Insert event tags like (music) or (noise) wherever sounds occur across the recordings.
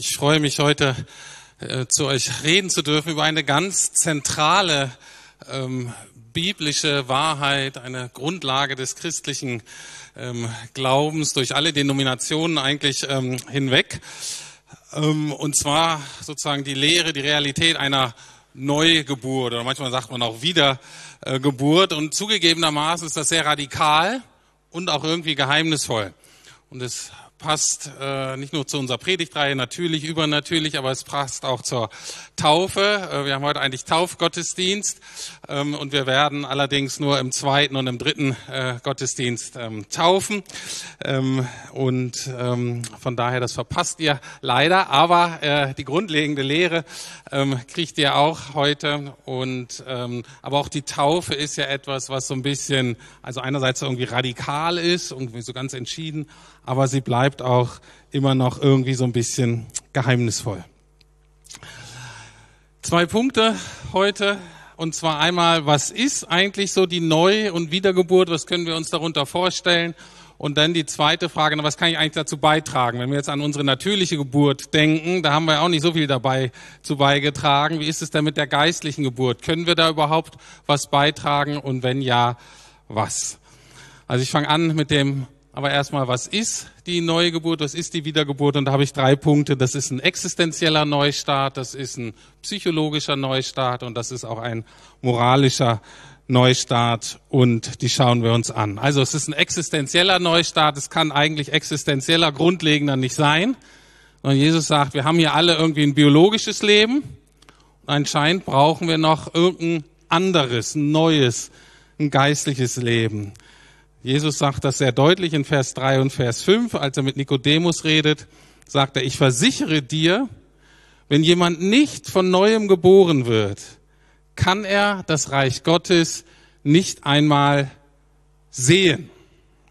Ich freue mich heute äh, zu euch reden zu dürfen über eine ganz zentrale ähm, biblische Wahrheit, eine Grundlage des christlichen ähm, Glaubens durch alle Denominationen eigentlich ähm, hinweg. Ähm, und zwar sozusagen die Lehre, die Realität einer Neugeburt oder manchmal sagt man auch Wiedergeburt. Und zugegebenermaßen ist das sehr radikal und auch irgendwie geheimnisvoll. Und es passt äh, nicht nur zu unserer Predigtreihe natürlich, übernatürlich, aber es passt auch zur Taufe. Äh, wir haben heute eigentlich Taufgottesdienst und wir werden allerdings nur im zweiten und im dritten äh, Gottesdienst ähm, taufen. Ähm, und ähm, von daher, das verpasst ihr leider, aber äh, die grundlegende Lehre ähm, kriegt ihr auch heute. Und ähm, aber auch die Taufe ist ja etwas, was so ein bisschen, also einerseits irgendwie radikal ist, irgendwie so ganz entschieden, aber sie bleibt auch immer noch irgendwie so ein bisschen geheimnisvoll. Zwei Punkte heute. Und zwar einmal, was ist eigentlich so die Neu- und Wiedergeburt? Was können wir uns darunter vorstellen? Und dann die zweite Frage, was kann ich eigentlich dazu beitragen? Wenn wir jetzt an unsere natürliche Geburt denken, da haben wir auch nicht so viel dabei zu beigetragen. Wie ist es denn mit der geistlichen Geburt? Können wir da überhaupt was beitragen? Und wenn ja, was? Also ich fange an mit dem aber erstmal, was ist die neue Geburt? Was ist die Wiedergeburt? Und da habe ich drei Punkte. Das ist ein existenzieller Neustart, das ist ein psychologischer Neustart und das ist auch ein moralischer Neustart und die schauen wir uns an. Also es ist ein existenzieller Neustart. Es kann eigentlich existenzieller, grundlegender nicht sein. Und Jesus sagt, wir haben hier alle irgendwie ein biologisches Leben und anscheinend brauchen wir noch irgendein anderes, ein neues, ein geistliches Leben. Jesus sagt das sehr deutlich in Vers 3 und Vers 5, als er mit Nikodemus redet, sagt er, ich versichere dir, wenn jemand nicht von neuem geboren wird, kann er das Reich Gottes nicht einmal sehen.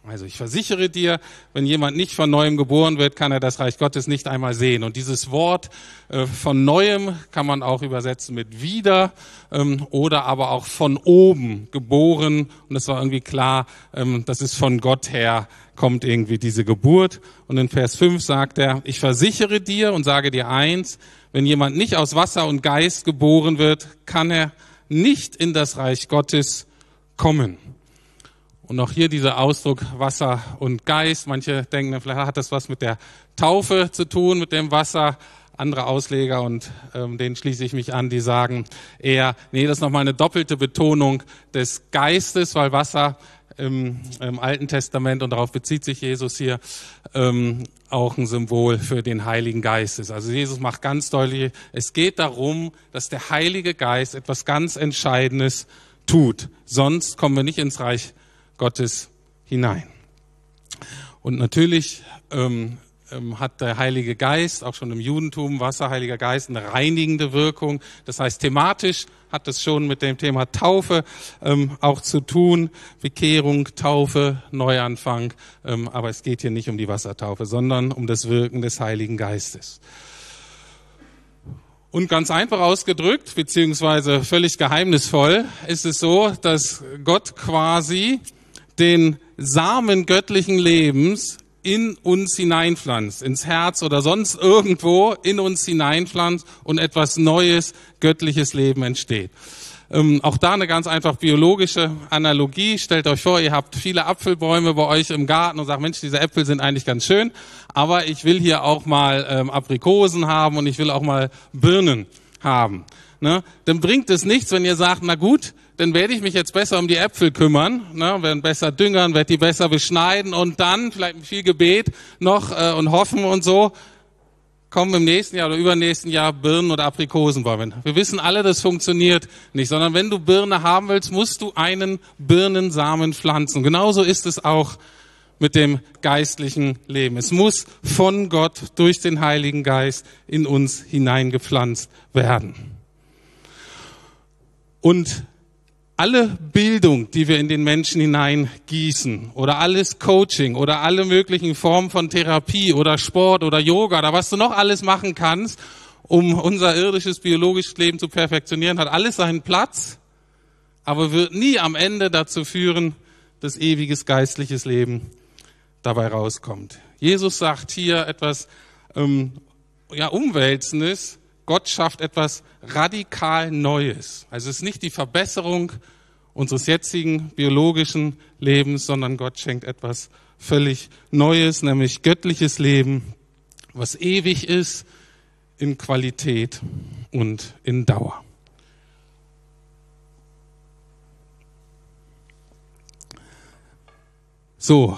Also ich versichere dir, wenn jemand nicht von neuem geboren wird, kann er das Reich Gottes nicht einmal sehen. Und dieses Wort äh, von neuem kann man auch übersetzen mit wieder ähm, oder aber auch von oben geboren. Und es war irgendwie klar, ähm, das ist von Gott her kommt irgendwie diese Geburt. Und in Vers 5 sagt er, ich versichere dir und sage dir eins, wenn jemand nicht aus Wasser und Geist geboren wird, kann er nicht in das Reich Gottes kommen. Und auch hier dieser Ausdruck Wasser und Geist. Manche denken, vielleicht hat das was mit der Taufe zu tun, mit dem Wasser. Andere Ausleger, und ähm, denen schließe ich mich an, die sagen eher, nee, das ist nochmal eine doppelte Betonung des Geistes, weil Wasser im, im Alten Testament, und darauf bezieht sich Jesus hier, ähm, auch ein Symbol für den Heiligen Geist ist. Also Jesus macht ganz deutlich, es geht darum, dass der Heilige Geist etwas ganz Entscheidendes tut. Sonst kommen wir nicht ins Reich Gottes hinein. Und natürlich ähm, ähm, hat der Heilige Geist, auch schon im Judentum, Wasser, Heiliger Geist, eine reinigende Wirkung. Das heißt, thematisch hat es schon mit dem Thema Taufe ähm, auch zu tun. Bekehrung, Taufe, Neuanfang. Ähm, aber es geht hier nicht um die Wassertaufe, sondern um das Wirken des Heiligen Geistes. Und ganz einfach ausgedrückt, beziehungsweise völlig geheimnisvoll, ist es so, dass Gott quasi den Samen göttlichen Lebens in uns hineinpflanzt, ins Herz oder sonst irgendwo in uns hineinpflanzt und etwas Neues, göttliches Leben entsteht. Ähm, auch da eine ganz einfach biologische Analogie. Stellt euch vor, ihr habt viele Apfelbäume bei euch im Garten und sagt, Mensch, diese Äpfel sind eigentlich ganz schön, aber ich will hier auch mal ähm, Aprikosen haben und ich will auch mal Birnen haben. Ne? Dann bringt es nichts, wenn ihr sagt, na gut, dann werde ich mich jetzt besser um die Äpfel kümmern, ne, werden besser düngern, werde die besser beschneiden und dann vielleicht mit viel Gebet noch äh, und hoffen und so kommen im nächsten Jahr oder übernächsten Jahr Birnen oder Aprikosenbäume. Wir wissen alle, das funktioniert nicht, sondern wenn du Birne haben willst, musst du einen Birnensamen pflanzen. genauso ist es auch mit dem geistlichen Leben. Es muss von Gott durch den Heiligen Geist in uns hineingepflanzt werden. Und alle Bildung, die wir in den Menschen hineingießen oder alles Coaching oder alle möglichen Formen von Therapie oder Sport oder Yoga oder was du noch alles machen kannst, um unser irdisches biologisches Leben zu perfektionieren, hat alles seinen Platz, aber wird nie am Ende dazu führen, das ewiges geistliches Leben dabei rauskommt. Jesus sagt hier etwas ähm, ja, Umwälzendes. Gott schafft etwas radikal Neues. Also es ist nicht die Verbesserung unseres jetzigen biologischen Lebens, sondern Gott schenkt etwas völlig Neues, nämlich göttliches Leben, was ewig ist in Qualität und in Dauer. So,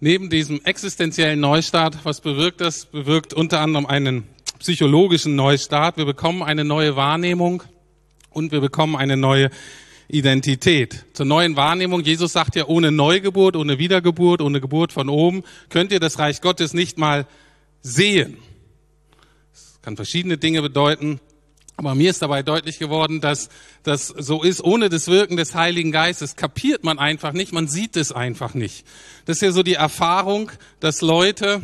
neben diesem existenziellen Neustart, was bewirkt das? Bewirkt unter anderem einen psychologischen Neustart. Wir bekommen eine neue Wahrnehmung und wir bekommen eine neue Identität. Zur neuen Wahrnehmung, Jesus sagt ja, ohne Neugeburt, ohne Wiedergeburt, ohne Geburt von oben, könnt ihr das Reich Gottes nicht mal sehen. Das kann verschiedene Dinge bedeuten. Aber mir ist dabei deutlich geworden, dass das so ist, ohne das Wirken des Heiligen Geistes kapiert man einfach nicht, man sieht es einfach nicht. Das ist ja so die Erfahrung, dass Leute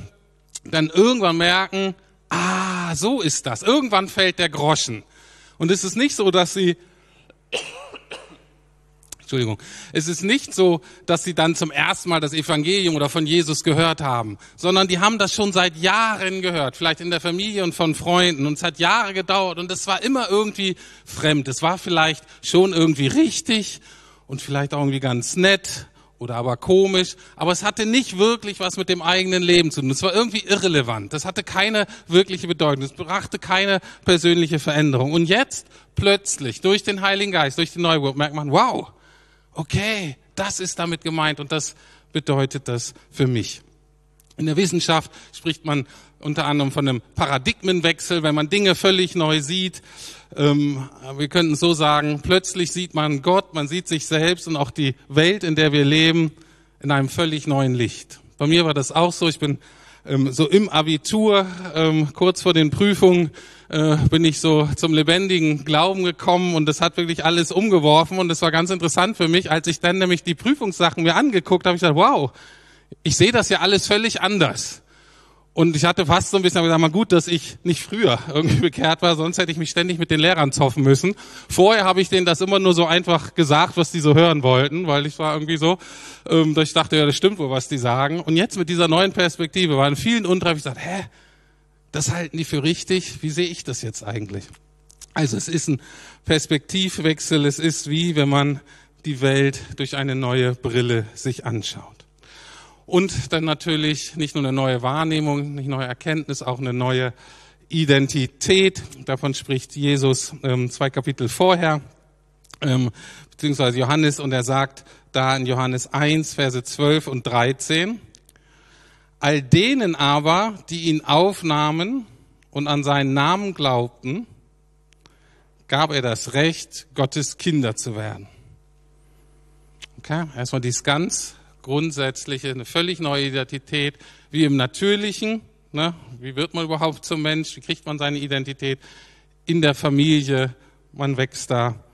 dann irgendwann merken, ah, so ist das. Irgendwann fällt der Groschen. Und es ist nicht so, dass sie Entschuldigung. Es ist nicht so, dass sie dann zum ersten Mal das Evangelium oder von Jesus gehört haben, sondern die haben das schon seit Jahren gehört, vielleicht in der Familie und von Freunden. Und es hat Jahre gedauert und es war immer irgendwie fremd. Es war vielleicht schon irgendwie richtig und vielleicht auch irgendwie ganz nett oder aber komisch, aber es hatte nicht wirklich was mit dem eigenen Leben zu tun. Es war irgendwie irrelevant. Das hatte keine wirkliche Bedeutung. Es brachte keine persönliche Veränderung. Und jetzt plötzlich durch den Heiligen Geist, durch die Neugeburt merkt man, wow, okay, das ist damit gemeint und das bedeutet das für mich. In der Wissenschaft spricht man unter anderem von einem Paradigmenwechsel, wenn man Dinge völlig neu sieht. Ähm, wir könnten so sagen, plötzlich sieht man Gott, man sieht sich selbst und auch die Welt, in der wir leben, in einem völlig neuen Licht. Bei mir war das auch so. Ich bin ähm, so im Abitur, ähm, kurz vor den Prüfungen, äh, bin ich so zum lebendigen Glauben gekommen und das hat wirklich alles umgeworfen und es war ganz interessant für mich, als ich dann nämlich die Prüfungssachen mir angeguckt habe, ich dachte, wow, ich sehe das ja alles völlig anders. Und ich hatte fast so ein bisschen gesagt, mal gut, dass ich nicht früher (laughs) irgendwie bekehrt war, sonst hätte ich mich ständig mit den Lehrern zoffen müssen. Vorher habe ich denen das immer nur so einfach gesagt, was die so hören wollten, weil ich war irgendwie so, ähm, dass ich dachte, ja, das stimmt wohl, was die sagen. Und jetzt mit dieser neuen Perspektive war in vielen Untreffen, ich gesagt, hä, das halten die für richtig, wie sehe ich das jetzt eigentlich? Also es ist ein Perspektivwechsel, es ist wie, wenn man die Welt durch eine neue Brille sich anschaut. Und dann natürlich nicht nur eine neue Wahrnehmung, nicht neue Erkenntnis, auch eine neue Identität. Davon spricht Jesus ähm, zwei Kapitel vorher, ähm, beziehungsweise Johannes, und er sagt da in Johannes 1, Verse 12 und 13, All denen aber, die ihn aufnahmen und an seinen Namen glaubten, gab er das Recht, Gottes Kinder zu werden. Okay, erstmal dies ganz grundsätzliche, eine völlig neue Identität, wie im Natürlichen. Ne? Wie wird man überhaupt zum Mensch? Wie kriegt man seine Identität? In der Familie, man wächst da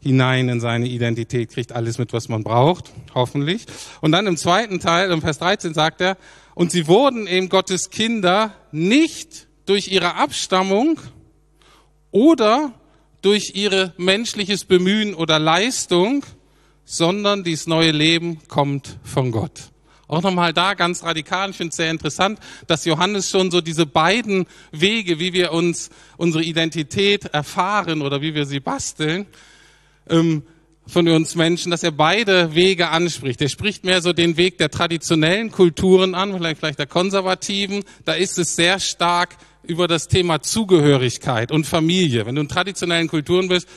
hinein in seine Identität, kriegt alles mit, was man braucht, hoffentlich. Und dann im zweiten Teil, im Vers 13 sagt er, und sie wurden eben Gottes Kinder nicht durch ihre Abstammung oder durch ihre menschliches Bemühen oder Leistung, sondern dieses neue Leben kommt von Gott. Auch nochmal da ganz radikal. Ich finde es sehr interessant, dass Johannes schon so diese beiden Wege, wie wir uns unsere Identität erfahren oder wie wir sie basteln, ähm, von uns Menschen, dass er beide Wege anspricht. Er spricht mehr so den Weg der traditionellen Kulturen an, vielleicht, vielleicht der konservativen. Da ist es sehr stark über das Thema Zugehörigkeit und Familie. Wenn du in traditionellen Kulturen bist,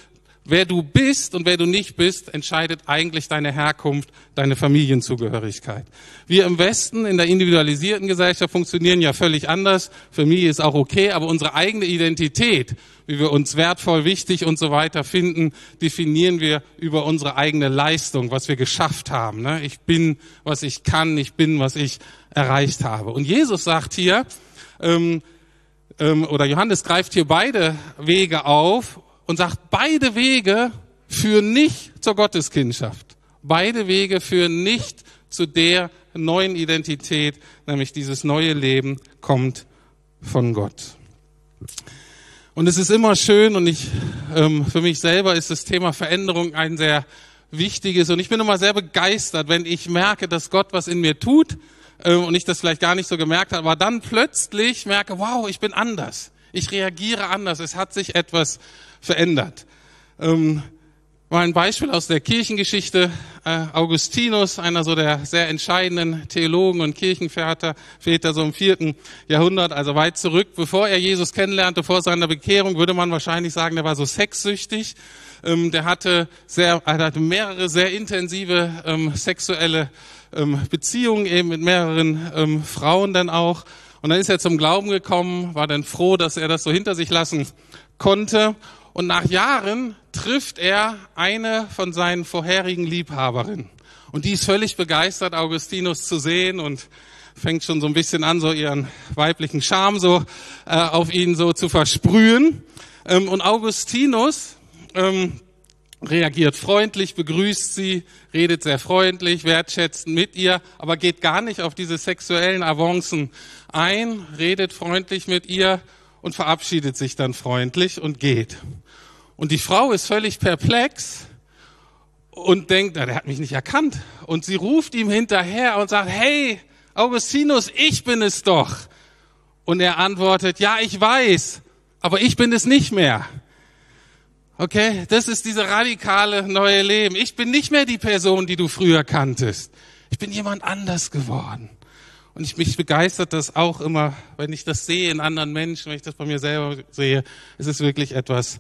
wer du bist und wer du nicht bist, entscheidet eigentlich deine Herkunft, deine Familienzugehörigkeit. Wir im Westen in der individualisierten Gesellschaft funktionieren ja völlig anders. Familie ist auch okay, aber unsere eigene Identität, wie wir uns wertvoll, wichtig und so weiter finden, definieren wir über unsere eigene Leistung, was wir geschafft haben. Ne? Ich bin, was ich kann, ich bin, was ich erreicht habe. Und Jesus sagt hier, ähm, ähm, oder Johannes greift hier beide Wege auf und sagt, beide Wege führen nicht zur Gotteskindschaft. Beide Wege führen nicht zu der neuen Identität, nämlich dieses neue Leben kommt von Gott. Und es ist immer schön und ich, ähm, für mich selber ist das Thema Veränderung ein sehr wichtig ist. Und ich bin immer sehr begeistert, wenn ich merke, dass Gott was in mir tut äh, und ich das vielleicht gar nicht so gemerkt habe, aber dann plötzlich merke, wow, ich bin anders. Ich reagiere anders. Es hat sich etwas verändert. Ähm, mal ein Beispiel aus der Kirchengeschichte. Äh, Augustinus, einer so der sehr entscheidenden Theologen und Kirchenväter, Väter so im vierten Jahrhundert, also weit zurück. Bevor er Jesus kennenlernte, vor seiner Bekehrung, würde man wahrscheinlich sagen, der war so sexsüchtig. Ähm, der hatte, sehr, er hatte mehrere sehr intensive ähm, sexuelle ähm, Beziehungen eben mit mehreren ähm, Frauen dann auch. Und dann ist er zum Glauben gekommen, war dann froh, dass er das so hinter sich lassen konnte. Und nach Jahren trifft er eine von seinen vorherigen Liebhaberinnen. Und die ist völlig begeistert, Augustinus zu sehen und fängt schon so ein bisschen an, so ihren weiblichen Charme so äh, auf ihn so zu versprühen. Ähm, und Augustinus ähm, reagiert freundlich, begrüßt sie, redet sehr freundlich, wertschätzend mit ihr, aber geht gar nicht auf diese sexuellen Avancen ein, redet freundlich mit ihr und verabschiedet sich dann freundlich und geht. Und die Frau ist völlig perplex und denkt, na, der hat mich nicht erkannt. Und sie ruft ihm hinterher und sagt, hey, Augustinus, ich bin es doch. Und er antwortet, ja, ich weiß, aber ich bin es nicht mehr. Okay, das ist diese radikale neue Leben. Ich bin nicht mehr die Person, die du früher kanntest. Ich bin jemand anders geworden. Und ich mich begeistert das auch immer, wenn ich das sehe in anderen Menschen, wenn ich das bei mir selber sehe, es ist wirklich etwas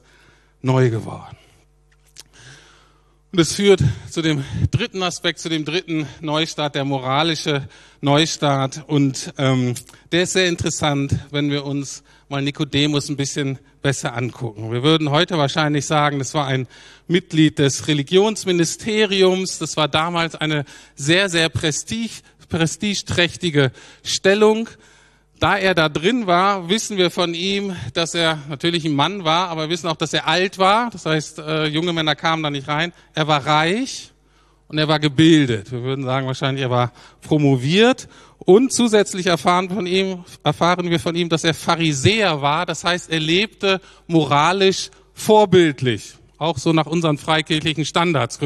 neu geworden. Und es führt zu dem dritten Aspekt, zu dem dritten Neustart, der moralische Neustart. Und ähm, der ist sehr interessant, wenn wir uns mal Nikodemus ein bisschen besser angucken. Wir würden heute wahrscheinlich sagen, das war ein Mitglied des Religionsministeriums. Das war damals eine sehr, sehr prestige, prestigeträchtige Stellung. Da er da drin war, wissen wir von ihm, dass er natürlich ein Mann war, aber wir wissen auch, dass er alt war. Das heißt, äh, junge Männer kamen da nicht rein. Er war reich und er war gebildet. Wir würden sagen wahrscheinlich, er war promoviert. Und zusätzlich erfahren, von ihm, erfahren wir von ihm, dass er Pharisäer war. Das heißt, er lebte moralisch vorbildlich. Auch so nach unseren freikirchlichen Standards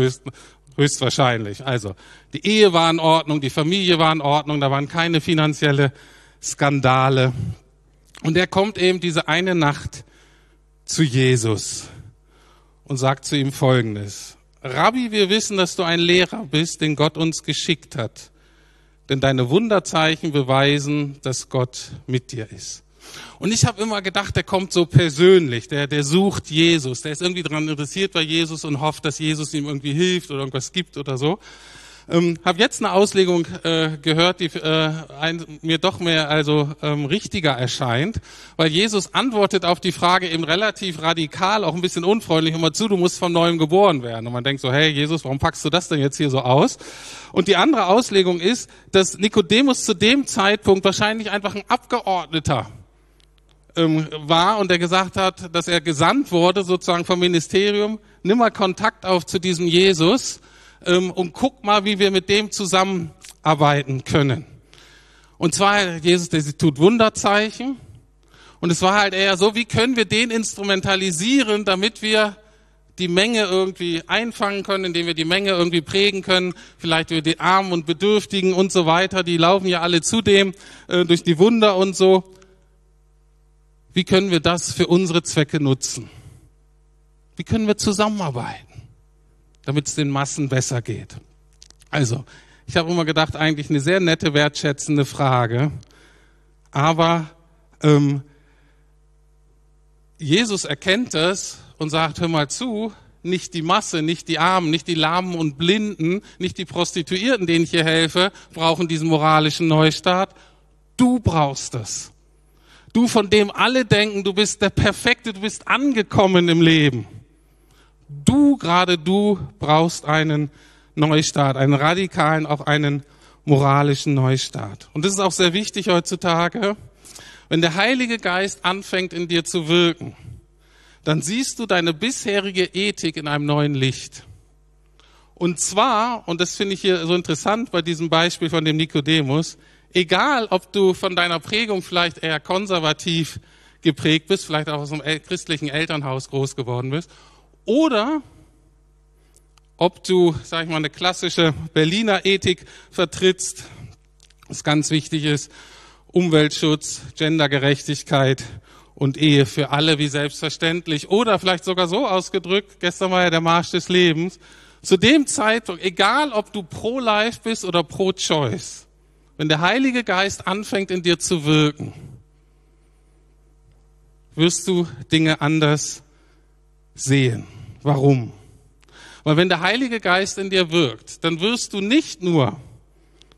höchstwahrscheinlich. Also, die Ehe war in Ordnung, die Familie war in Ordnung, da waren keine finanzielle Skandale. Und er kommt eben diese eine Nacht zu Jesus und sagt zu ihm Folgendes. Rabbi, wir wissen, dass du ein Lehrer bist, den Gott uns geschickt hat. Denn deine Wunderzeichen beweisen, dass Gott mit dir ist. Und ich habe immer gedacht, der kommt so persönlich, der, der sucht Jesus, der ist irgendwie daran interessiert bei Jesus und hofft, dass Jesus ihm irgendwie hilft oder irgendwas gibt oder so. Ähm, habe jetzt eine Auslegung äh, gehört, die äh, ein, mir doch mehr also ähm, richtiger erscheint, weil Jesus antwortet auf die Frage eben relativ radikal, auch ein bisschen unfreundlich, immer zu, du musst von neuem geboren werden. Und man denkt so, hey Jesus, warum packst du das denn jetzt hier so aus? Und die andere Auslegung ist, dass Nikodemus zu dem Zeitpunkt wahrscheinlich einfach ein Abgeordneter ähm, war und der gesagt hat, dass er gesandt wurde sozusagen vom Ministerium, nimm mal Kontakt auf zu diesem Jesus ähm, und guck mal, wie wir mit dem zusammenarbeiten können. Und zwar, Jesus, der tut Wunderzeichen. Und es war halt eher so, wie können wir den instrumentalisieren, damit wir die Menge irgendwie einfangen können, indem wir die Menge irgendwie prägen können, vielleicht über die Armen und Bedürftigen und so weiter, die laufen ja alle zudem äh, durch die Wunder und so. Wie können wir das für unsere Zwecke nutzen? Wie können wir zusammenarbeiten? Damit es den Massen besser geht. Also, ich habe immer gedacht, eigentlich eine sehr nette, wertschätzende Frage. Aber ähm, Jesus erkennt es und sagt, hör mal zu, nicht die Masse, nicht die Armen, nicht die Lahmen und Blinden, nicht die Prostituierten, denen ich hier helfe, brauchen diesen moralischen Neustart. Du brauchst es. Du, von dem alle denken, du bist der Perfekte, du bist angekommen im Leben. Du, gerade du, brauchst einen Neustart, einen radikalen, auch einen moralischen Neustart. Und das ist auch sehr wichtig heutzutage. Wenn der Heilige Geist anfängt in dir zu wirken, dann siehst du deine bisherige Ethik in einem neuen Licht. Und zwar, und das finde ich hier so interessant bei diesem Beispiel von dem Nikodemus, egal ob du von deiner Prägung vielleicht eher konservativ geprägt bist, vielleicht auch aus einem christlichen Elternhaus groß geworden bist, oder ob du, sag ich mal, eine klassische Berliner Ethik vertrittst, was ganz wichtig ist, Umweltschutz, Gendergerechtigkeit und Ehe für alle wie selbstverständlich oder vielleicht sogar so ausgedrückt, gestern war ja der Marsch des Lebens, zu dem Zeitpunkt, egal ob du pro-life bist oder pro-choice, wenn der Heilige Geist anfängt in dir zu wirken, wirst du Dinge anders sehen. Warum? Weil wenn der Heilige Geist in dir wirkt, dann wirst du nicht nur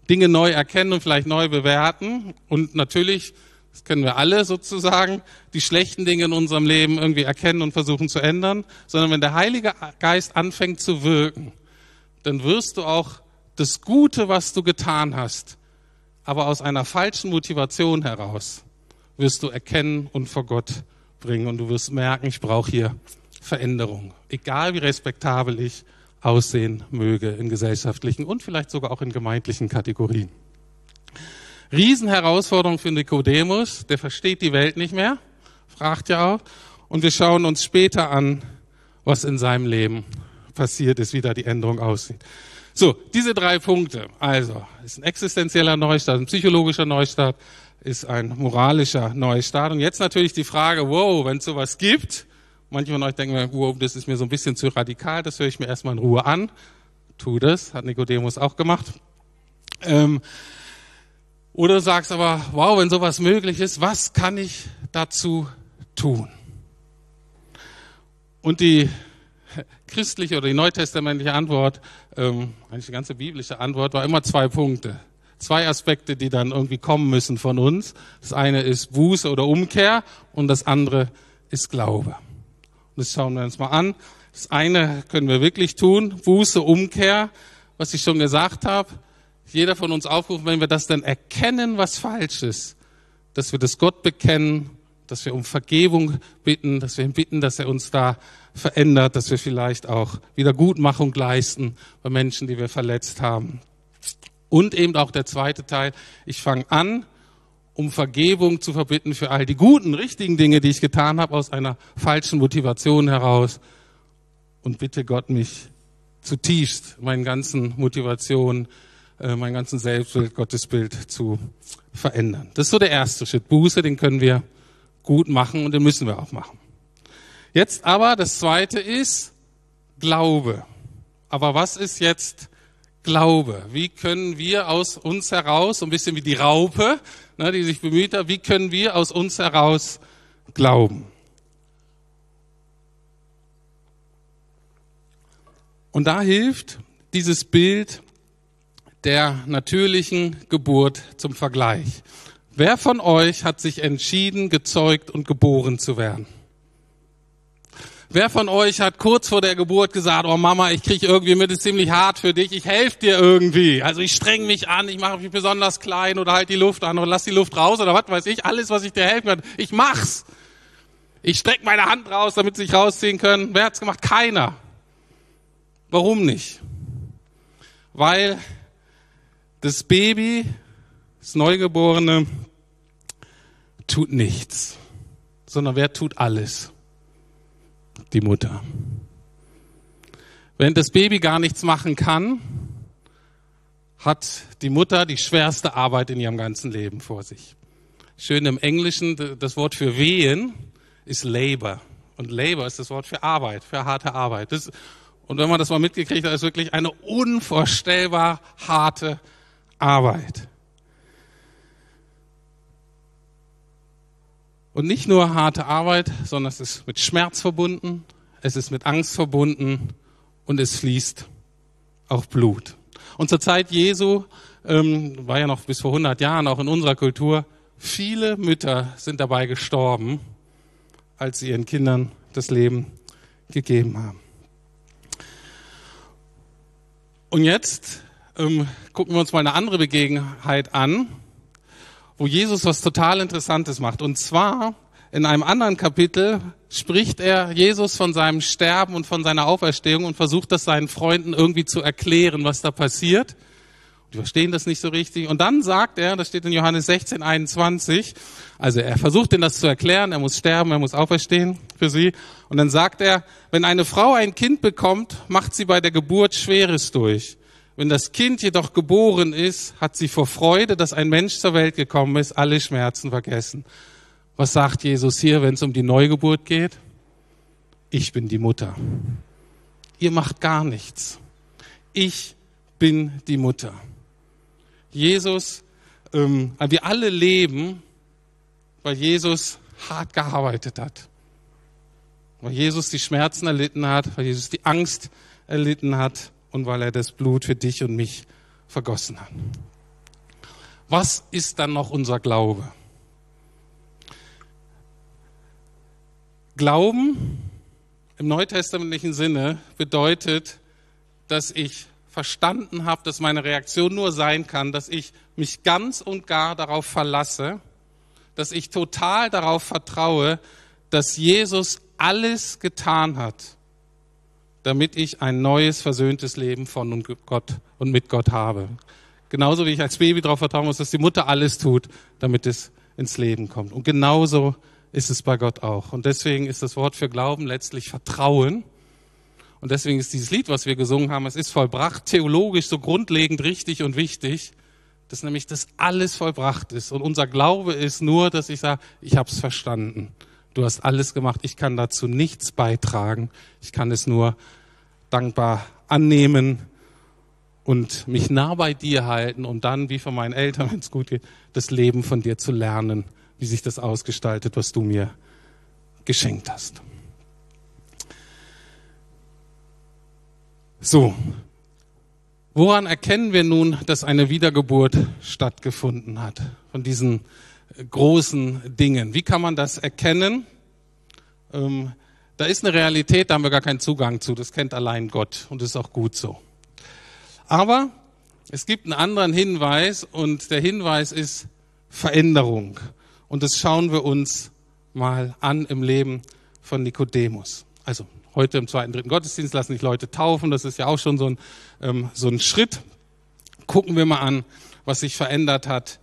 Dinge neu erkennen und vielleicht neu bewerten und natürlich, das kennen wir alle sozusagen, die schlechten Dinge in unserem Leben irgendwie erkennen und versuchen zu ändern, sondern wenn der Heilige Geist anfängt zu wirken, dann wirst du auch das Gute, was du getan hast, aber aus einer falschen Motivation heraus, wirst du erkennen und vor Gott bringen und du wirst merken, ich brauche hier Veränderung, egal wie respektabel ich aussehen möge in gesellschaftlichen und vielleicht sogar auch in gemeindlichen Kategorien. Riesenherausforderung für Nikodemus, der versteht die Welt nicht mehr, fragt ja auch, und wir schauen uns später an, was in seinem Leben passiert ist, wie da die Änderung aussieht. So, diese drei Punkte. Also, ist ein existenzieller Neustart, ein psychologischer Neustart, ist ein moralischer Neustart. Und jetzt natürlich die Frage, wow, wenn es sowas gibt, manche von euch denken, wow, das ist mir so ein bisschen zu radikal, das höre ich mir erstmal in Ruhe an. Tu das, hat Nikodemus auch gemacht. Ähm, oder du sagst aber, wow, wenn sowas möglich ist, was kann ich dazu tun? Und die christliche oder die neutestamentliche Antwort, ähm, eigentlich die ganze biblische Antwort, war immer zwei Punkte. Zwei Aspekte, die dann irgendwie kommen müssen von uns. Das eine ist Buße oder Umkehr und das andere ist Glaube. Das schauen wir uns mal an. Das eine können wir wirklich tun, Buße, Umkehr, was ich schon gesagt habe. Jeder von uns aufrufen, wenn wir das dann erkennen, was falsch ist, dass wir das Gott bekennen, dass wir um Vergebung bitten, dass wir ihn bitten, dass er uns da verändert, dass wir vielleicht auch Wiedergutmachung leisten bei Menschen, die wir verletzt haben. Und eben auch der zweite Teil, ich fange an, um Vergebung zu verbitten für all die guten, richtigen Dinge, die ich getan habe, aus einer falschen Motivation heraus. Und bitte Gott, mich zutiefst, meinen ganzen Motivationen, äh, meinen ganzen Selbstbild, Gottesbild zu verändern. Das ist so der erste Schritt. Buße, den können wir gut machen und den müssen wir auch machen. Jetzt aber, das zweite ist Glaube. Aber was ist jetzt Glaube? Wie können wir aus uns heraus, so ein bisschen wie die Raupe, ne, die sich bemüht hat, wie können wir aus uns heraus glauben? Und da hilft dieses Bild der natürlichen Geburt zum Vergleich. Wer von euch hat sich entschieden, gezeugt und geboren zu werden? Wer von euch hat kurz vor der Geburt gesagt, oh Mama, ich kriege irgendwie mit, ist ziemlich hart für dich, ich helfe dir irgendwie. Also ich streng mich an, ich mache mich besonders klein oder halt die Luft an oder lass die Luft raus oder was weiß ich, alles, was ich dir helfen kann, ich mach's. Ich streck meine Hand raus, damit sie sich rausziehen können. Wer hat's gemacht? Keiner. Warum nicht? Weil das Baby, das Neugeborene, tut nichts, sondern wer tut alles? Die Mutter. Wenn das Baby gar nichts machen kann, hat die Mutter die schwerste Arbeit in ihrem ganzen Leben vor sich. Schön im Englischen, das Wort für wehen ist Labor. Und Labor ist das Wort für Arbeit, für harte Arbeit. Das, und wenn man das mal mitgekriegt hat, ist wirklich eine unvorstellbar harte Arbeit. Und nicht nur harte Arbeit, sondern es ist mit Schmerz verbunden, es ist mit Angst verbunden und es fließt auch Blut. Und zur Zeit Jesu, ähm, war ja noch bis vor 100 Jahren auch in unserer Kultur, viele Mütter sind dabei gestorben, als sie ihren Kindern das Leben gegeben haben. Und jetzt ähm, gucken wir uns mal eine andere Begebenheit an, wo Jesus was total Interessantes macht. Und zwar in einem anderen Kapitel spricht er Jesus von seinem Sterben und von seiner Auferstehung und versucht das seinen Freunden irgendwie zu erklären, was da passiert. Die verstehen das nicht so richtig. Und dann sagt er, das steht in Johannes 16, 21, also er versucht ihnen das zu erklären, er muss sterben, er muss auferstehen für sie. Und dann sagt er, wenn eine Frau ein Kind bekommt, macht sie bei der Geburt Schweres durch. Wenn das Kind jedoch geboren ist, hat sie vor Freude, dass ein Mensch zur Welt gekommen ist, alle Schmerzen vergessen. Was sagt Jesus hier, wenn es um die Neugeburt geht? Ich bin die Mutter. Ihr macht gar nichts. Ich bin die Mutter. Jesus, ähm, wir alle leben, weil Jesus hart gearbeitet hat. Weil Jesus die Schmerzen erlitten hat, weil Jesus die Angst erlitten hat und weil er das Blut für dich und mich vergossen hat. Was ist dann noch unser Glaube? Glauben im neutestamentlichen Sinne bedeutet, dass ich verstanden habe, dass meine Reaktion nur sein kann, dass ich mich ganz und gar darauf verlasse, dass ich total darauf vertraue, dass Jesus alles getan hat, damit ich ein neues, versöhntes Leben von und Gott und mit Gott habe. Genauso wie ich als Baby darauf vertrauen muss, dass die Mutter alles tut, damit es ins Leben kommt. Und genauso ist es bei Gott auch. Und deswegen ist das Wort für Glauben letztlich Vertrauen. Und deswegen ist dieses Lied, was wir gesungen haben, es ist vollbracht, theologisch so grundlegend richtig und wichtig, dass nämlich das alles vollbracht ist. Und unser Glaube ist nur, dass ich sage, ich habe es verstanden. Du hast alles gemacht. Ich kann dazu nichts beitragen. Ich kann es nur dankbar annehmen und mich nah bei dir halten und dann, wie von meinen Eltern, (laughs) wenn es gut geht, das Leben von dir zu lernen, wie sich das ausgestaltet, was du mir geschenkt hast. So, woran erkennen wir nun, dass eine Wiedergeburt stattgefunden hat? Von diesen großen Dingen. Wie kann man das erkennen? Ähm, da ist eine Realität, da haben wir gar keinen Zugang zu. Das kennt allein Gott und ist auch gut so. Aber es gibt einen anderen Hinweis und der Hinweis ist Veränderung. Und das schauen wir uns mal an im Leben von Nikodemus. Also heute im zweiten, dritten Gottesdienst lassen sich Leute taufen. Das ist ja auch schon so ein, ähm, so ein Schritt. Gucken wir mal an, was sich verändert hat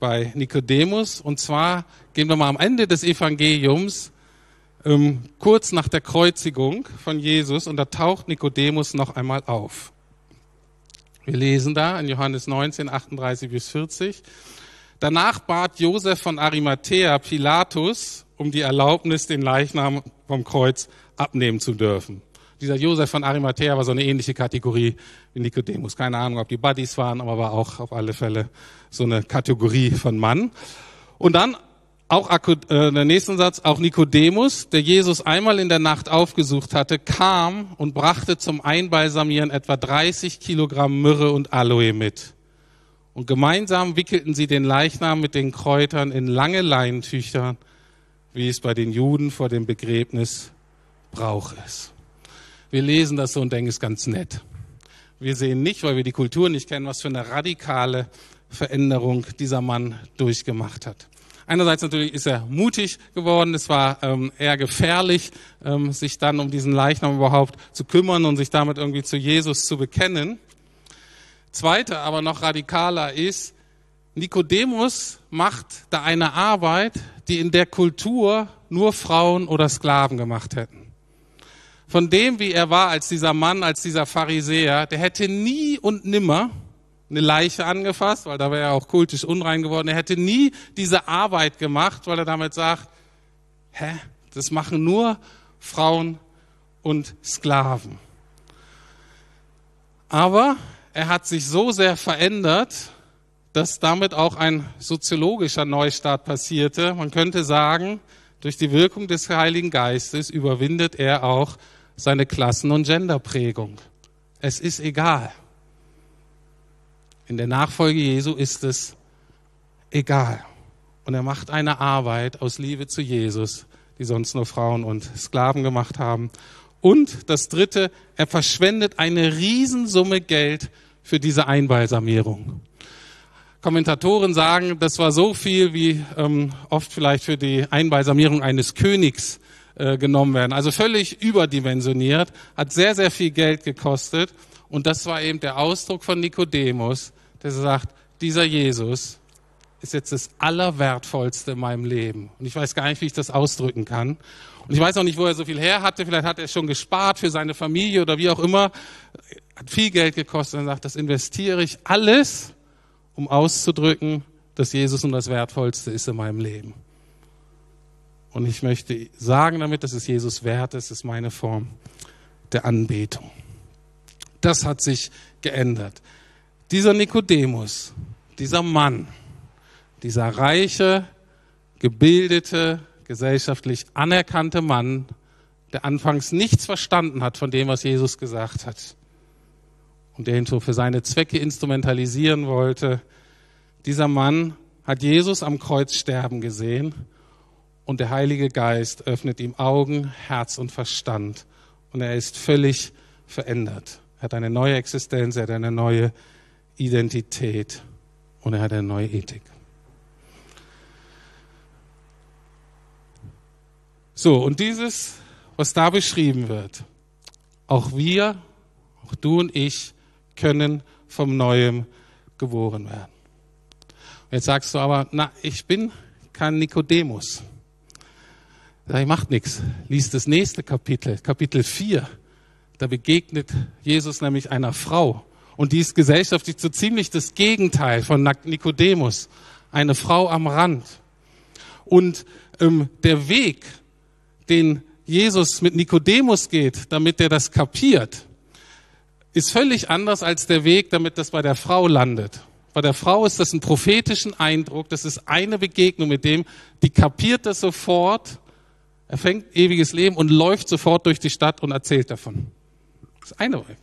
bei Nikodemus. Und zwar gehen wir mal am Ende des Evangeliums, ähm, kurz nach der Kreuzigung von Jesus, und da taucht Nikodemus noch einmal auf. Wir lesen da in Johannes 19, 38 bis 40. Danach bat Josef von Arimathea Pilatus um die Erlaubnis, den Leichnam vom Kreuz abnehmen zu dürfen. Dieser Josef von Arimathea war so eine ähnliche Kategorie wie Nikodemus. Keine Ahnung, ob die Buddies waren, aber war auch auf alle Fälle so eine Kategorie von Mann. Und dann auch äh, der nächste Satz, auch Nikodemus, der Jesus einmal in der Nacht aufgesucht hatte, kam und brachte zum Einbalsamieren etwa 30 Kilogramm Myrrhe und Aloe mit. Und gemeinsam wickelten sie den Leichnam mit den Kräutern in lange Leinentücher, wie es bei den Juden vor dem Begräbnis Brauch ist. Wir lesen das so und denken, es ist ganz nett. Wir sehen nicht, weil wir die Kultur nicht kennen, was für eine radikale Veränderung dieser Mann durchgemacht hat. Einerseits natürlich ist er mutig geworden. Es war ähm, eher gefährlich, ähm, sich dann um diesen Leichnam überhaupt zu kümmern und sich damit irgendwie zu Jesus zu bekennen. Zweite, aber noch radikaler ist, Nikodemus macht da eine Arbeit, die in der Kultur nur Frauen oder Sklaven gemacht hätten von dem, wie er war als dieser Mann, als dieser Pharisäer, der hätte nie und nimmer eine Leiche angefasst, weil da wäre er auch kultisch unrein geworden. Er hätte nie diese Arbeit gemacht, weil er damit sagt, hä, das machen nur Frauen und Sklaven. Aber er hat sich so sehr verändert, dass damit auch ein soziologischer Neustart passierte. Man könnte sagen, durch die Wirkung des Heiligen Geistes überwindet er auch seine Klassen- und Genderprägung. Es ist egal. In der Nachfolge Jesu ist es egal. Und er macht eine Arbeit aus Liebe zu Jesus, die sonst nur Frauen und Sklaven gemacht haben. Und das Dritte, er verschwendet eine Riesensumme Geld für diese Einbalsamierung. Kommentatoren sagen, das war so viel wie ähm, oft vielleicht für die Einbalsamierung eines Königs äh, genommen werden. Also völlig überdimensioniert, hat sehr, sehr viel Geld gekostet. Und das war eben der Ausdruck von Nikodemus, der sagt, dieser Jesus ist jetzt das Allerwertvollste in meinem Leben. Und ich weiß gar nicht, wie ich das ausdrücken kann. Und ich weiß auch nicht, wo er so viel her hatte. Vielleicht hat er schon gespart für seine Familie oder wie auch immer. Hat viel Geld gekostet und sagt, das investiere ich alles, um auszudrücken, dass Jesus nun das Wertvollste ist in meinem Leben. Und ich möchte sagen damit, dass es Jesus wert ist, ist meine Form der Anbetung. Das hat sich geändert. Dieser Nikodemus, dieser Mann, dieser reiche, gebildete, gesellschaftlich anerkannte Mann, der anfangs nichts verstanden hat von dem, was Jesus gesagt hat und der ihn so für seine Zwecke instrumentalisieren wollte, dieser Mann hat Jesus am Kreuz sterben gesehen und der Heilige Geist öffnet ihm Augen, Herz und Verstand und er ist völlig verändert. Er hat eine neue Existenz, er hat eine neue Identität und er hat eine neue Ethik. So, und dieses, was da beschrieben wird, auch wir, auch du und ich, können vom Neuem geboren werden. Jetzt sagst du aber, na, ich bin kein Nikodemus. Da macht nichts. Lies das nächste Kapitel, Kapitel 4. Da begegnet Jesus nämlich einer Frau. Und die ist gesellschaftlich so ziemlich das Gegenteil von Nikodemus. Eine Frau am Rand. Und ähm, der Weg, den Jesus mit Nikodemus geht, damit er das kapiert, ist völlig anders als der Weg, damit das bei der Frau landet. Bei der Frau ist das ein prophetischen Eindruck, das ist eine Begegnung mit dem, die kapiert das sofort, er fängt ewiges Leben und läuft sofort durch die Stadt und erzählt davon. Das eine Weg.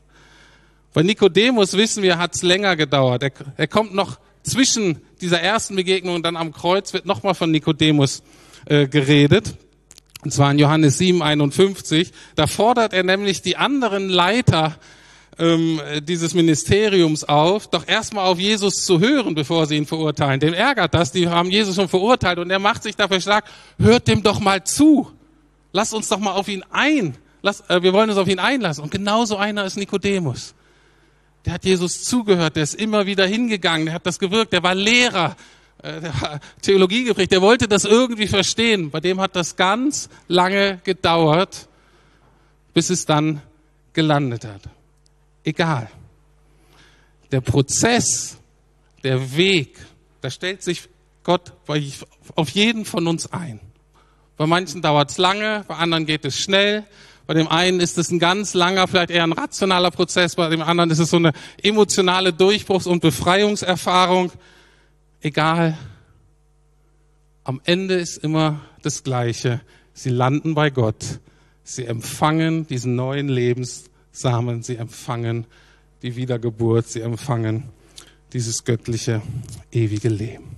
Bei Nikodemus wissen wir, hat es länger gedauert. Er, er, kommt noch zwischen dieser ersten Begegnung und dann am Kreuz wird nochmal von Nikodemus äh, geredet. Und zwar in Johannes 7, 51. Da fordert er nämlich die anderen Leiter ähm, dieses Ministeriums auf, doch erstmal auf Jesus zu hören, bevor sie ihn verurteilen. Dem ärgert das, die haben Jesus schon verurteilt und er macht sich dafür stark, hört dem doch mal zu. Lass uns doch mal auf ihn ein. Lass, äh, wir wollen uns auf ihn einlassen. Und genauso einer ist Nikodemus. Der hat Jesus zugehört, der ist immer wieder hingegangen, der hat das gewirkt, der war Lehrer, äh, Theologie geprägt, der wollte das irgendwie verstehen. Bei dem hat das ganz lange gedauert, bis es dann gelandet hat. Egal. Der Prozess, der Weg, da stellt sich Gott auf jeden von uns ein. Bei manchen dauert es lange, bei anderen geht es schnell. Bei dem einen ist es ein ganz langer, vielleicht eher ein rationaler Prozess, bei dem anderen ist es so eine emotionale Durchbruchs- und Befreiungserfahrung egal. Am Ende ist immer das Gleiche. Sie landen bei Gott. Sie empfangen diesen neuen Lebenssamen. Sie empfangen die Wiedergeburt. Sie empfangen dieses göttliche, ewige Leben.